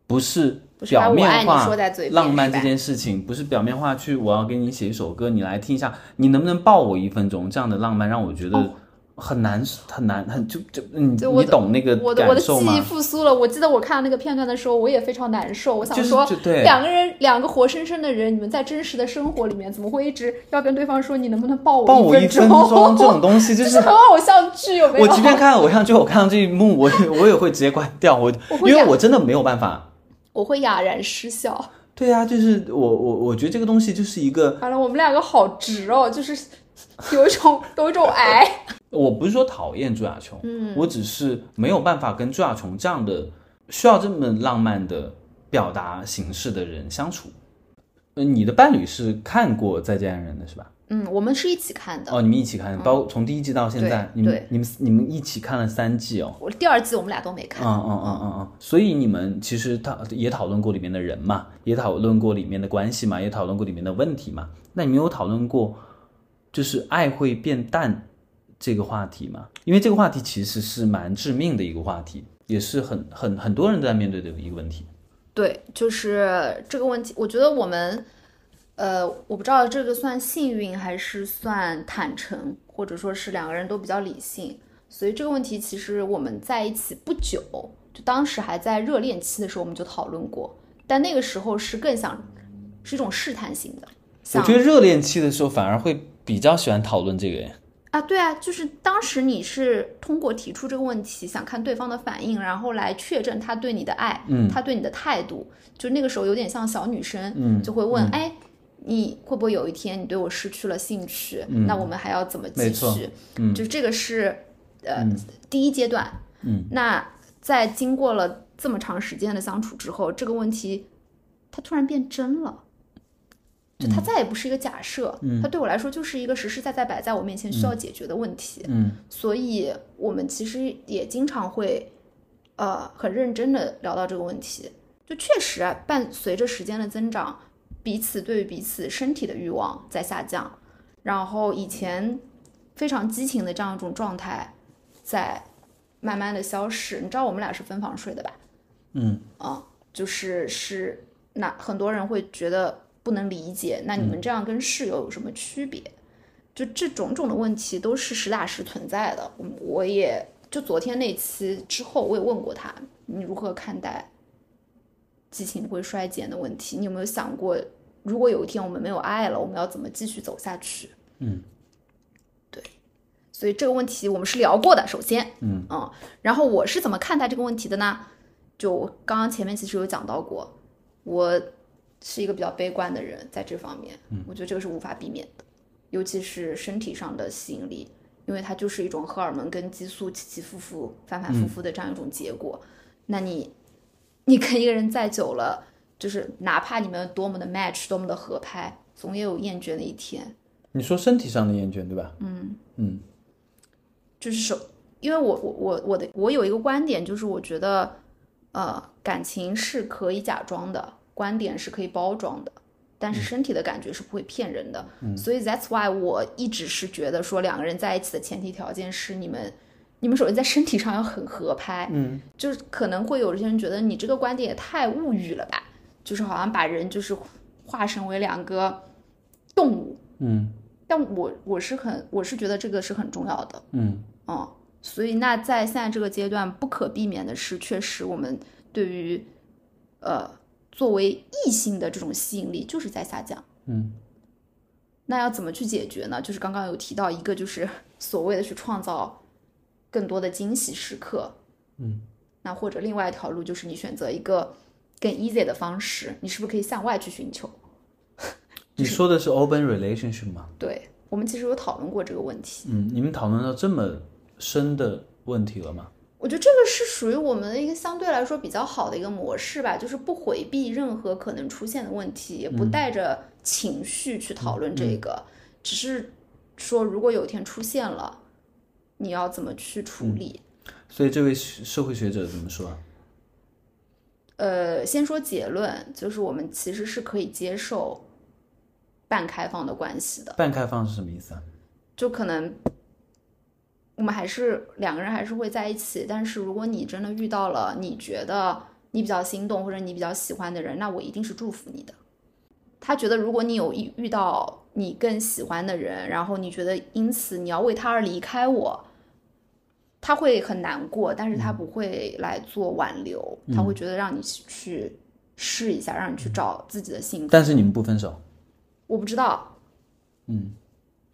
不是表面化浪漫这件事情，不是表面化去我要给你写一首歌，你来听一下，你能不能抱我一分钟？这样的浪漫让我觉得很难很难很就就你你懂那个我的我的记忆？复苏了。我记得我看到那个片段的时候，我也非常难受。我想就是说就，对两个人，两个活生生的人，你们在真实的生活里面，怎么会一直要跟对方说你能不能抱我抱我一分钟？这种 东西，就就是是很偶像剧，有没有？我即便看偶像剧，我看到这一幕，我也我也会直接关掉，我我因为我真的没有办法。我会哑然失笑。对啊，就是我我我觉得这个东西就是一个，完了，我们两个好直哦，就是有一种有一种癌。我不是说讨厌朱亚琼，嗯，我只是没有办法跟朱亚琼这样的需要这么浪漫的表达形式的人相处。呃，你的伴侣是看过《再见爱人》的是吧？嗯，我们是一起看的。哦，你们一起看，包从第一季到现在，你们你们你们一起看了三季哦。我第二季我们俩都没看。嗯嗯嗯嗯嗯，所以你们其实讨也讨论过里面的人嘛，也讨论过里面的关系嘛，也讨论过里面的问题嘛。那你们有讨论过就是爱会变淡这个话题嘛？因为这个话题其实是蛮致命的一个话题，也是很很很多人都在面对的一个问题。对，就是这个问题，我觉得我们，呃，我不知道这个算幸运还是算坦诚，或者说是两个人都比较理性，所以这个问题其实我们在一起不久，就当时还在热恋期的时候我们就讨论过，但那个时候是更想是一种试探性的，我觉得热恋期的时候反而会比较喜欢讨论这个耶。啊，对啊，就是当时你是通过提出这个问题，想看对方的反应，然后来确证他对你的爱，嗯他对你的态度。就那个时候有点像小女生，嗯就会问，哎，你会不会有一天你对我失去了兴趣？那我们还要怎么继续？嗯就这个是呃、第一阶段。嗯，那在经过了这么长时间的相处之后，这个问题它突然变真了。就它再也不是一个假设，它对我来说就是一个实实在在摆在我面前需要解决的问题。嗯所以我们其实也经常会，呃，很认真的聊到这个问题。就确实啊，伴随着时间的增长，彼此对于彼此身体的欲望在下降，然后以前非常激情的这样一种状态，在慢慢的消逝。你知道我们俩是分房睡的吧？嗯啊，就是是那很多人会觉得不能理解，那你们这样跟室友有什么区别？就这种种的问题都是实打实存在的。我我也就昨天那期之后，我也问过他，你如何看待激情会衰减的问题？你有没有想过，如果有一天我们没有爱了，我们要怎么继续走下去？嗯，对，所以这个问题我们是聊过的。首先，嗯然后我是怎么看待这个问题的呢？就刚刚前面其实有讲到过，我是一个比较悲观的人，在这方面，我觉得这个是无法避免的，尤其是身体上的吸引力，因为它就是一种荷尔蒙跟激素起起伏伏、反反复复的这样一种结果。那你，你跟一个人再久了，就是哪怕你们多么的 match，多么的合拍，总也有厌倦的一天。你说身体上的厌倦对吧？嗯嗯就是首，因为我我我我的我有一个观点，就是我觉得，呃，感情是可以假装的，观点是可以包装的，但是身体的感觉是不会骗人的。所以 that's why 我一直是觉得说两个人在一起的前提条件是你们。你们首先在身体上要很合拍，嗯，就是可能会有些人觉得你这个观点也太物欲了吧，就是好像把人就是化身为两个动物，嗯。但我我是很我是觉得这个是很重要的，嗯。嗯，所以那在现在这个阶段，不可避免的是，确实我们对于呃作为异性的这种吸引力就是在下降。嗯那要怎么去解决呢？就是刚刚有提到一个，就是 所谓的去创造更多的惊喜时刻。嗯，那或者另外一条路就是你选择一个更 easy 的方式，你是不是可以向外去寻求？你说的是 open relationship 吗？对我们其实有讨论过这个问题。嗯，你们讨论到这么深的问题了吗？我觉得这个是属于我们的一个相对来说比较好的一个模式吧，就是不回避任何可能出现的问题，也不带着情绪去讨论这个，只是说如果有一天出现了，你要怎么去处理？所以这位社会学者怎么说啊？呃，先说结论，就是我们其实是可以接受半开放的关系的，半开放是什么意思啊？就可能我们还是两个人还是会在一起，但是如果你真的遇到了你觉得你比较心动或者你比较喜欢的人，那我一定是祝福你的。他觉得如果你有遇遇到你更喜欢的人，然后你觉得因此你要为他而离开我，他会很难过，但是他不会来做挽留，他会觉得让你去试一下，让你去找自己的幸福。但是你们不分手，我不知道，嗯，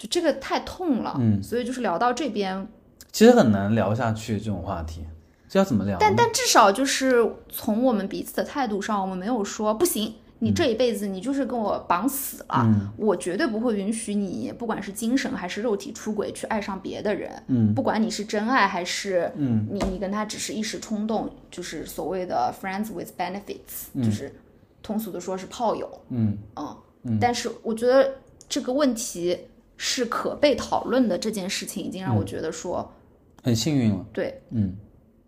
就这个太痛了，嗯。所以就是聊到这边，其实很难聊下去这种话题，这要怎么聊？但但至少就是从我们彼此的态度上，我们没有说不行，你这一辈子你就是跟我绑死了，嗯。我绝对不会允许你不管是精神还是肉体出轨去爱上别的人，嗯。不管你是真爱还是嗯。你你跟他只是一时冲动，就是所谓的 friends with benefits，、就是通俗的说是炮友，嗯嗯，但是我觉得这个问题是可被讨论的，这件事情已经让我觉得说，很幸运了，对，嗯，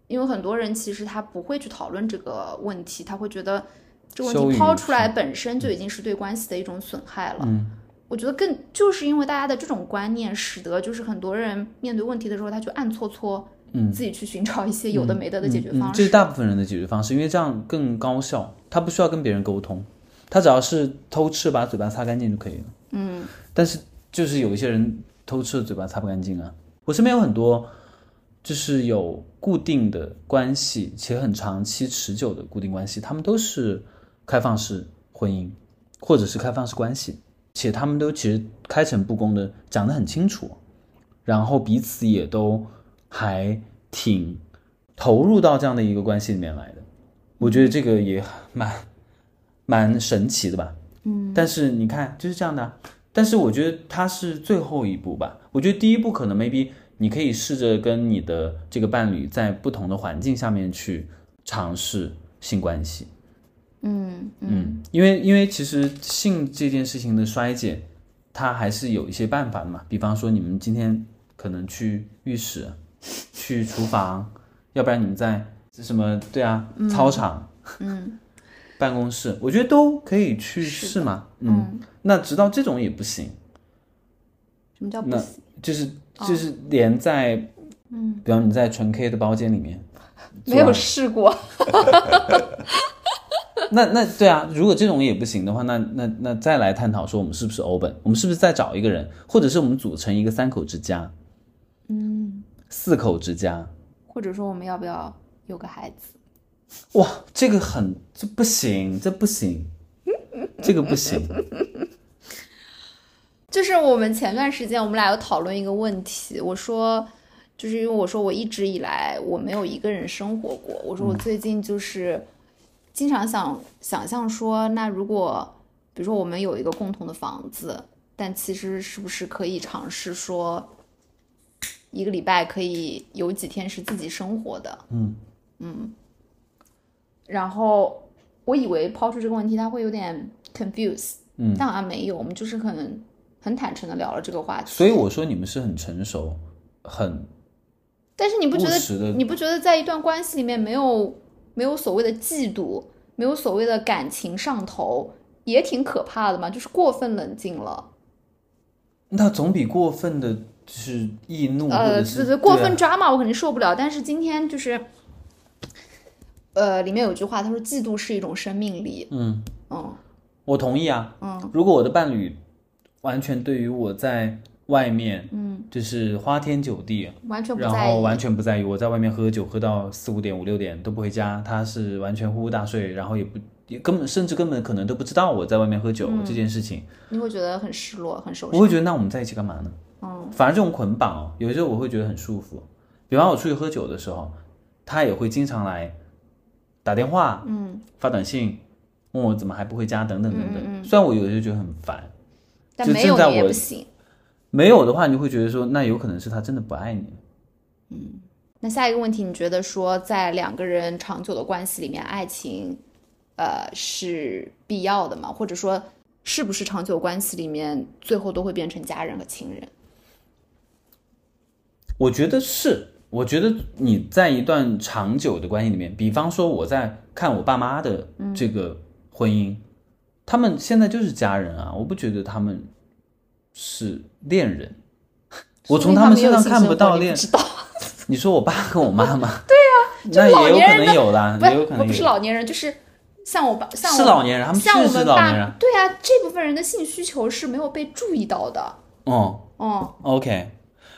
因为很多人其实他不会去讨论这个问题，他会觉得这个问题抛出来本身就已经是对关系的一种损害了。嗯，我觉得更就是因为大家的这种观念，使得就是很多人面对问题的时候，他就暗搓搓，嗯。自己去寻找一些有的没的的解决嗯，方式。这是大部分人的解决方式，因为这样更高效，他不需要跟别人沟通，他只要是偷吃把嘴巴擦干净就可以了。嗯，但是就是有一些人偷吃的嘴巴擦不干净啊。我身边有很多就是有固定的关系且很长期持久的固定关系，他们都是开放式婚姻或者是开放式关系，且他们都其实开诚布公的讲得很清楚，然后彼此也都还挺投入到这样的一个关系里面来的。我觉得这个也蛮蛮神奇的吧。嗯，但是你看就是这样的啊、但是我觉得它是最后一步吧。我觉得第一步可能 maybe 你可以试着跟你的这个伴侣在不同的环境下面去尝试性关系。嗯嗯，因为因为其实性这件事情的衰减，它还是有一些办法的嘛。比方说你们今天可能去浴室、去厨房，要不然你们在什么对啊，操场、嗯办公室，我觉得都可以去试嘛。嗯，那直到这种也不行，什么叫不行？就是就是连在嗯，比方你在纯 K 的包间里面，没有试过。那那对啊，如果这种也不行的话，那那那再来探讨说我们是不是 open，我们是不是再找一个人，或者是我们组成一个三口之家，嗯，四口之家，或者说我们要不要有个孩子？哇，这个很这不行，这不行，这个不行，就是我们前段时间我们俩有讨论一个问题，我说，就是因为我说我一直以来我没有一个人生活过，我说我最近就是经常想想象说，那如果比如说我们有一个共同的房子，但其实是不是可以尝试说，一个礼拜可以有几天是自己生活的？嗯。然后我以为抛出这个问题他会有点 confuse，嗯但好像没有，我们就是很很坦诚的聊了这个话题。所以我说你们是很成熟，很但是你不觉得你不觉得在一段关系里面没有没有所谓的嫉妒，没有所谓的感情上头，也挺可怕的嘛？就是过分冷静了，那总比过分的就是易怒呃，对对，过分啊抓嘛，我肯定受不了。但是今天就是，呃，里面有句话，他说嫉妒是一种生命力。嗯，嗯我同意啊。嗯，如果我的伴侣完全对于我在外面，嗯，就是花天酒地，完全不然在意。后完全不在意我在外面喝酒喝到四五点五六点都不回家，他是完全呼呼大睡，然后也不也根本甚至根本可能都不知道我在外面喝酒、这件事情，你会觉得很失落，很受伤我。会觉得那我们在一起干嘛呢？嗯，反而这种捆绑哦，有时候我会觉得很束缚。比方我出去喝酒的时候，他也会经常来打电话，嗯，发短信问我怎么还不回家等等等等。虽然我有时候觉得很烦，但没有你也不行。没有的话，你就会觉得说，那有可能是他真的不爱你嗯。那下一个问题，你觉得说在两个人长久的关系里面，爱情，呃，是必要的吗？或者说，是不是长久关系里面最后都会变成家人和亲人？我觉得是，我觉得你在一段长久的关系里面，比方说我在看我爸妈的这个婚姻，他们现在就是家人啊，我不觉得他们是恋人。我从他们身上看不到恋不，知道，你说我爸跟我妈妈，对啊，那也有可能有啦，不我也有可能有。不是老年人，就是像我爸，像我是老年人他们确实像我们爸是老年人，对啊，这部分人的性需求是没有被注意到的。哦哦，，OK，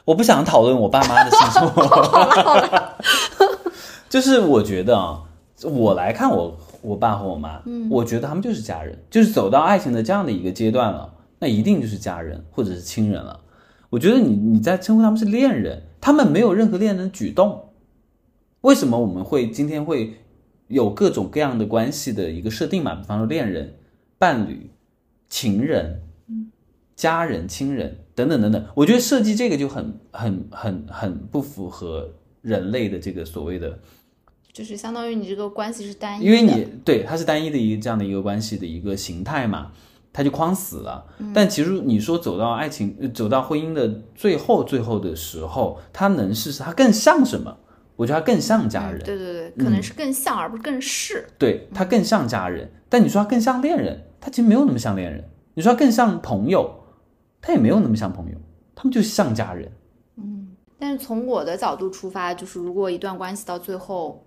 我不想讨论我爸妈的性生活。好 了好了，就是我觉得啊，我来看我我爸和我妈，嗯，我觉得他们就是家人，就是走到爱情的这样的一个阶段了，那一定就是家人或者是亲人了。我觉得你你在称呼他们是恋人，他们没有任何恋人的举动。为什么我们会今天会有各种各样的关系的一个设定嘛？比方说恋人、伴侣、情人、家人、亲人等等等等。我觉得设计这个就很很很很不符合人类的这个所谓的。就是相当于你这个关系是单一的，因为你对它是单一的一个这样的一个关系的一个形态嘛，它就框死了。但其实你说走到爱情、呃走到婚姻的最后最后的时候，它能是它更像什么？我觉得它更像家人，对对对，可能是更像，而不是更是。对它更像家人。但你说它更像恋人，它其实没有那么像恋人。你说它更像朋友，它也没有那么像朋友，他们就像家人。嗯但是从我的角度出发，就是如果一段关系到最后，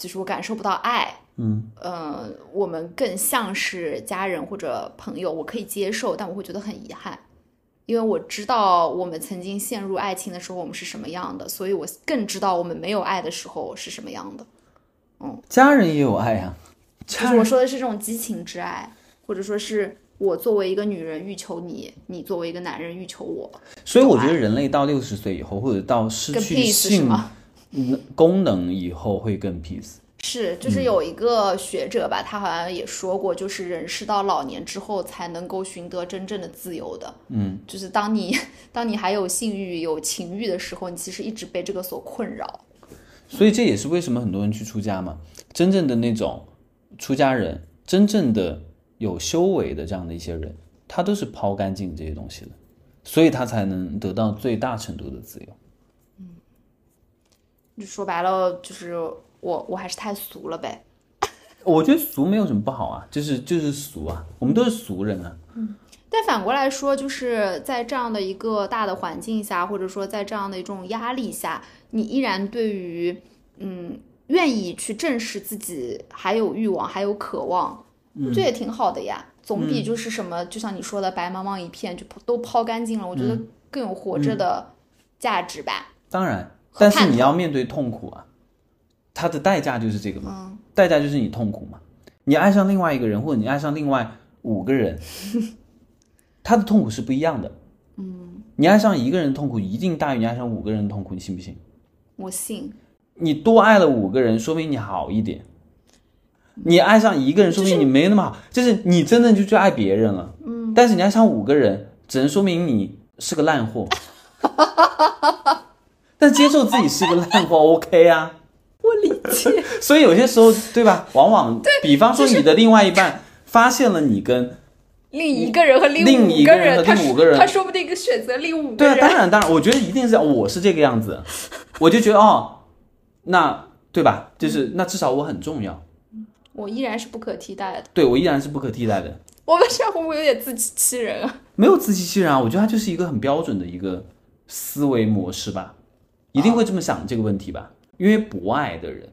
就是我感受不到爱，嗯，呃，我们更像是家人或者朋友，我可以接受，但我会觉得很遗憾，因为我知道我们曾经陷入爱情的时候我们是什么样的，所以我更知道我们没有爱的时候是什么样的。嗯家人也有爱啊，就是我说的是这种激情之爱，或者说是我作为一个女人欲求你，你作为一个男人欲求我，所以我觉得人类到六十岁以后，或者到失更去性功能以后，会更 peace。是，就是有一个学者吧，他好像也说过，就是人是到老年之后才能够寻得真正的自由的。嗯，就是当你 当你还有性欲、有情欲的时候，你其实一直被这个所困扰。所以这也是为什么很多人去出家嘛。真正的那种出家人，真正的有修为的这样的一些人，他都是抛干净这些东西的，所以他才能得到最大程度的自由。就说白了，就是我我还是太俗了呗。我觉得俗没有什么不好啊，就是就是俗啊，我们都是俗人啊。嗯但反过来说，就是在这样的一个大的环境下，或者说在这样的一种压力下，你依然对于嗯愿意去正视自己还有欲望，还有渴望，这也挺好的呀。总比就是什么，就像你说的白茫茫一片就都抛干净了，我觉得更有活着的价值吧。当然，和但是你要面对痛苦啊，它的代价就是这个嘛，代价就是你痛苦嘛。你爱上另外一个人，或者你爱上另外五个人，他的痛苦是不一样的。嗯，你爱上一个人痛苦一定大于你爱上五个人的痛苦，你信不信？我信，你多爱了五个人，说明你好一点。你爱上一个人，说明你没那么好，就是你真的就去爱别人了。嗯，但是你爱上五个人，只能说明你是个烂货。但接受自己是个烂货，OK 啊。我理解。所以有些时候，对吧？往往，比方说你的另外一半发现了你跟另一个人和另一个人和另五个人他说不定选择另五个人对啊，当然当然，我觉得一定是我是这个样子，我就觉得哦，那对吧？就是那至少我很重要，我依然是不可替代的。对我依然是不可替代的。我们这样会不会有点自欺欺人啊？没有自欺欺人啊，我觉得他就是一个很标准的一个思维模式吧，一定会这么想这个问题吧。因为不爱的人，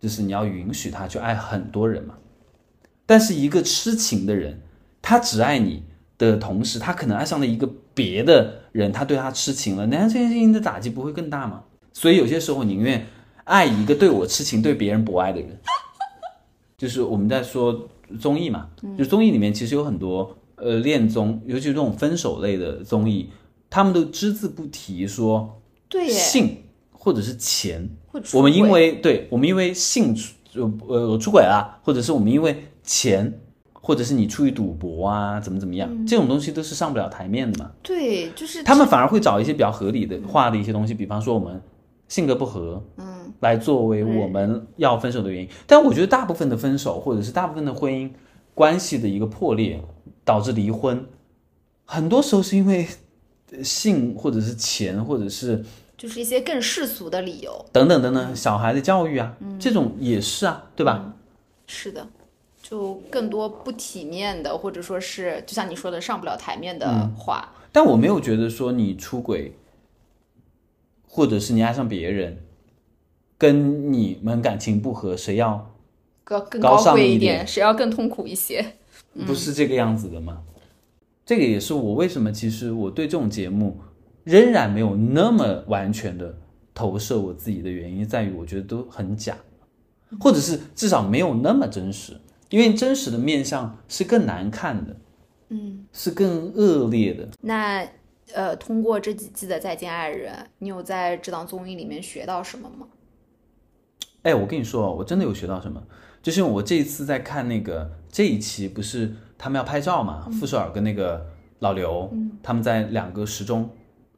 就是你要允许他去爱很多人嘛。但是一个痴情的人，他只爱你的同时，他可能爱上了一个别的人，他对他痴情了，那这件事情的打击不会更大吗？所以有些时候宁愿爱一个对我痴情、对别人不爱的人。就是我们在说综艺嘛，就综艺里面其实有很多呃恋综，尤其是这种分手类的综艺，他们都只字不提说对，性或者是钱，我们因为对我们因为性出呃呃出轨啊，或者是我们因为钱，或者是你出于赌博啊，怎么怎么样，这种东西都是上不了台面的嘛。对，就是他们反而会找一些比较合理的话的一些东西，比方说我们性格不合，嗯，来作为我们要分手的原因。但我觉得大部分的分手，或者是大部分的婚姻关系的一个破裂，导致离婚，很多时候是因为呃性或者是钱，或者是就是一些更世俗的理由。等等等等，小孩的教育啊，这种也是啊，对吧？是的，就更多不体面的，或者说是就像你说的上不了台面的话。但我没有觉得说你出轨，或者是你爱上别人，跟你们感情不和，谁要更更高尚贵一点点，谁要更痛苦一些？不是这个样子的吗？这个也是我为什么其实我对这种节目仍然没有那么完全的投射我自己的原因，在于我觉得都很假，或者是至少没有那么真实，因为真实的面相是更难看的，嗯，是更恶劣的。那呃，通过这几季的《再见爱人》，你有在这档综艺里面学到什么吗？哎，我跟你说，我真的有学到什么，就是我这一次在看那个这一期，不是他们要拍照嘛，傅首尔跟那个老刘，他们在两个时钟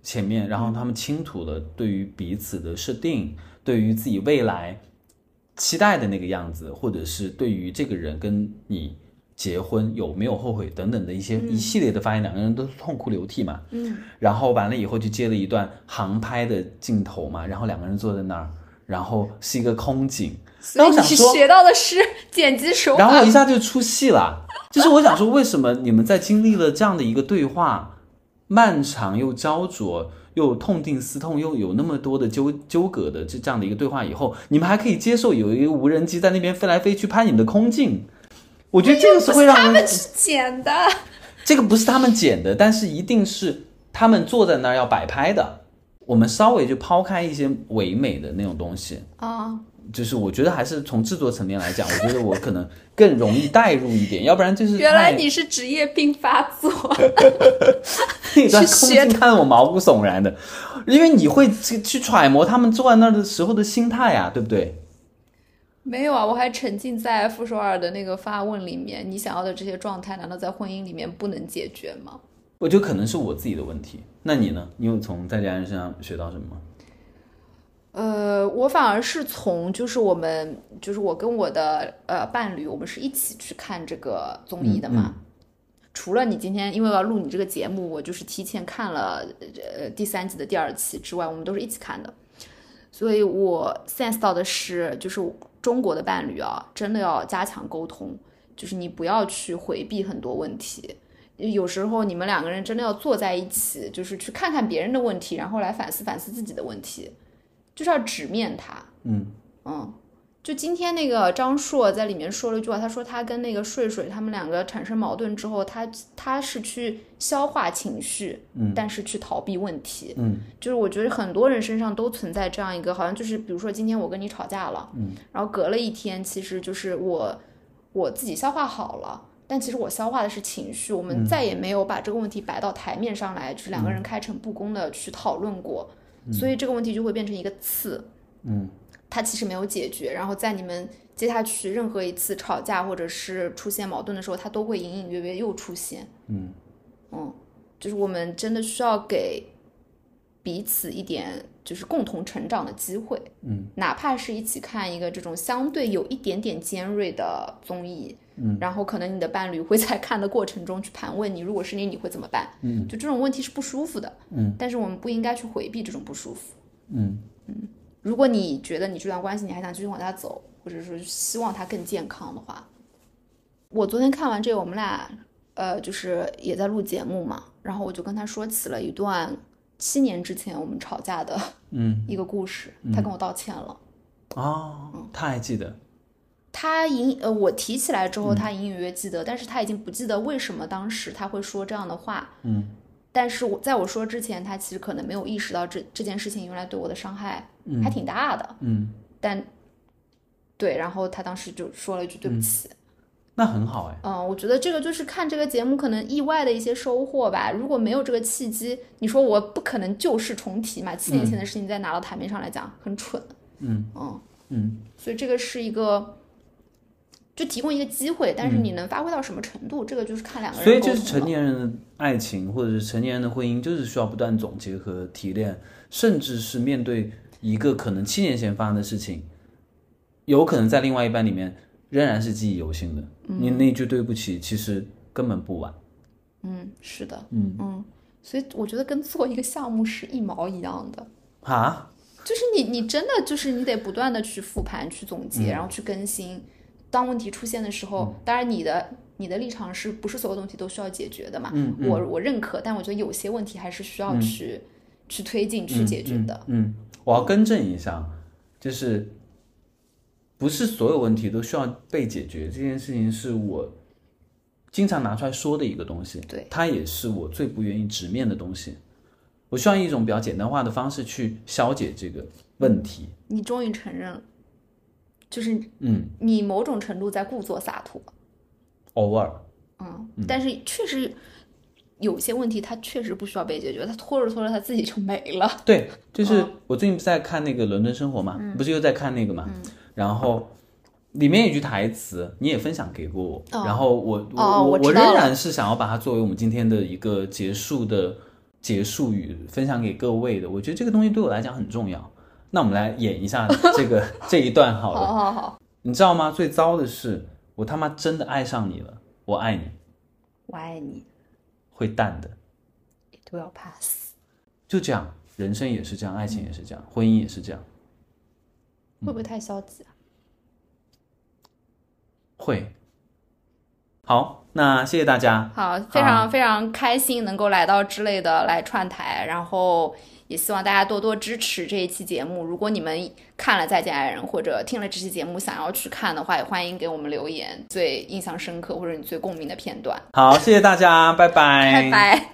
前面，然后他们倾吐了对于彼此的设定，对于自己未来期待的那个样子，或者是对于这个人跟你结婚有没有后悔等等的一些一系列的发言，两个人都痛哭流涕嘛，嗯，然后完了以后就接了一段航拍的镜头嘛，然后两个人坐在那儿。然后是一个空景，然后我想说，学到的是剪辑手法，然后我一下就出戏了。就是我想说，为什么你们在经历了这样的一个对话，漫长又焦灼又痛定思痛，又有那么多的纠纠葛的这这样的一个对话以后，你们还可以接受有一个无人机在那边飞来飞去拍你们的空镜？我觉得这个是会让人他们剪的，这个不是他们剪的，但是一定是他们坐在那儿要摆拍的。我们稍微就抛开一些唯美的那种东西啊，就是我觉得还是从制作层面来讲，我觉得我可能更容易代入一点，要不然就是原来你是职业病发作，那段空镜看得我毛骨悚然的，因为你会去去揣摩他们坐在那儿的时候的心态啊，对不对？没有啊，我还沉浸在傅首尔的那个发问里面，你想要的这些状态，难道在婚姻里面不能解决吗？我觉得可能是我自己的问题。那你呢？你有从在家人身上学到什么吗？呃，我反而是从就是我们就是我跟我的呃伴侣，我们是一起去看这个综艺的嘛。除了你今天因为要录你这个节目，我就是提前看了呃第三季的第二期之外，我们都是一起看的。所以我 sense 到的是，就是中国的伴侣啊，真的要加强沟通，就是你不要去回避很多问题。有时候你们两个人真的要坐在一起，就是去看看别人的问题，然后来反思反思自己的问题，就是要直面它。嗯嗯，就今天那个张硕在里面说了一句话，他说他跟那个睡睡他们两个产生矛盾之后，他他是去消化情绪，嗯，但是去逃避问题。嗯，就是我觉得很多人身上都存在这样一个，好像就是比如说今天我跟你吵架了，嗯，然后隔了一天，其实就是我我自己消化好了。但其实我消化的是情绪，我们再也没有把这个问题摆到台面上来，就是两个人开诚布公的去讨论过，所以这个问题就会变成一个刺，嗯，它其实没有解决，然后在你们接下去任何一次吵架或者是出现矛盾的时候，它都会隐隐约约又出现，嗯，嗯，就是我们真的需要给彼此一点就是共同成长的机会，嗯，哪怕是一起看一个这种相对有一点点尖锐的综艺。嗯，然后可能你的伴侣会在看的过程中去盘问你，如果是你，你会怎么办？嗯，就这种问题是不舒服的。嗯，但是我们不应该去回避这种不舒服。嗯嗯，如果你觉得你这段关系你还想继续往下走，或者说希望它更健康的话，我昨天看完这个，我们俩呃就是也在录节目嘛，然后我就跟他说起了一段七年之前我们吵架的嗯一个故事，他跟我道歉了。哦，他还记得。他隐呃，我提起来之后，他隐隐约约记得，但是他已经不记得为什么当时他会说这样的话。嗯，但是我在我说之前，他其实可能没有意识到这这件事情原来对我的伤害还挺大的。嗯，但对，然后他当时就说了一句对不起。那很好哎。嗯，我觉得这个就是看这个节目可能意外的一些收获吧。如果没有这个契机，你说我不可能旧事重提嘛？七年前的事情再拿到台面上来讲，很蠢。嗯嗯嗯，所以这个是一个。就提供一个机会，但是你能发挥到什么程度，这个就是看两个人。所以就是成年人的爱情，或者是成年人的婚姻，就是需要不断总结和提炼，甚至是面对一个可能七年前发生的事情，有可能在另外一半里面仍然是记忆犹新的。你那句对不起，其实根本不晚。嗯，是的，嗯嗯，所以我觉得跟做一个项目是一毛一样的。啊？就是你，你真的就是你得不断的去复盘、去总结，然后去更新。当问题出现的时候，当然你的你的立场是不是所有东西都需要解决的嘛？嗯，我我认可，但我觉得有些问题还是需要去去推进、去解决的。嗯，我要更正一下，就是不是所有问题都需要被解决，这件事情是我经常拿出来说的一个东西。对，它也是我最不愿意直面的东西。我需要一种比较简单化的方式去消解这个问题。你终于承认了，就是嗯，你某种程度在故作洒脱。偶尔，嗯，但是确实有些问题它确实不需要被解决，它拖着拖着它自己就没了。对，就是嗯我最近不是在看那个《伦敦生活》嘛，不是又在看那个嘛，然后里面有一句台词你也分享给过我，哦然后我我、哦我仍然是想要把它作为我们今天的一个结束的结束语分享给各位的。我觉得这个东西对我来讲很重要。那我们来演一下 这个这一段好了。好好好，你知道吗？最糟的是，我他妈真的爱上你了，我爱你，我爱你会淡的，，it will pass。就这样。人生也是这样，爱情也是这样，婚姻也是这样。会不会太消极啊？会。好，那谢谢大家。好，非常非常开心能够来到之类的来串台，然后也希望大家多多支持这一期节目。如果你们看了《再见爱人》或者听了这期节目想要去看的话，也欢迎给我们留言，最印象深刻或者你最共鸣的片段。好，谢谢大家，拜拜，拜拜。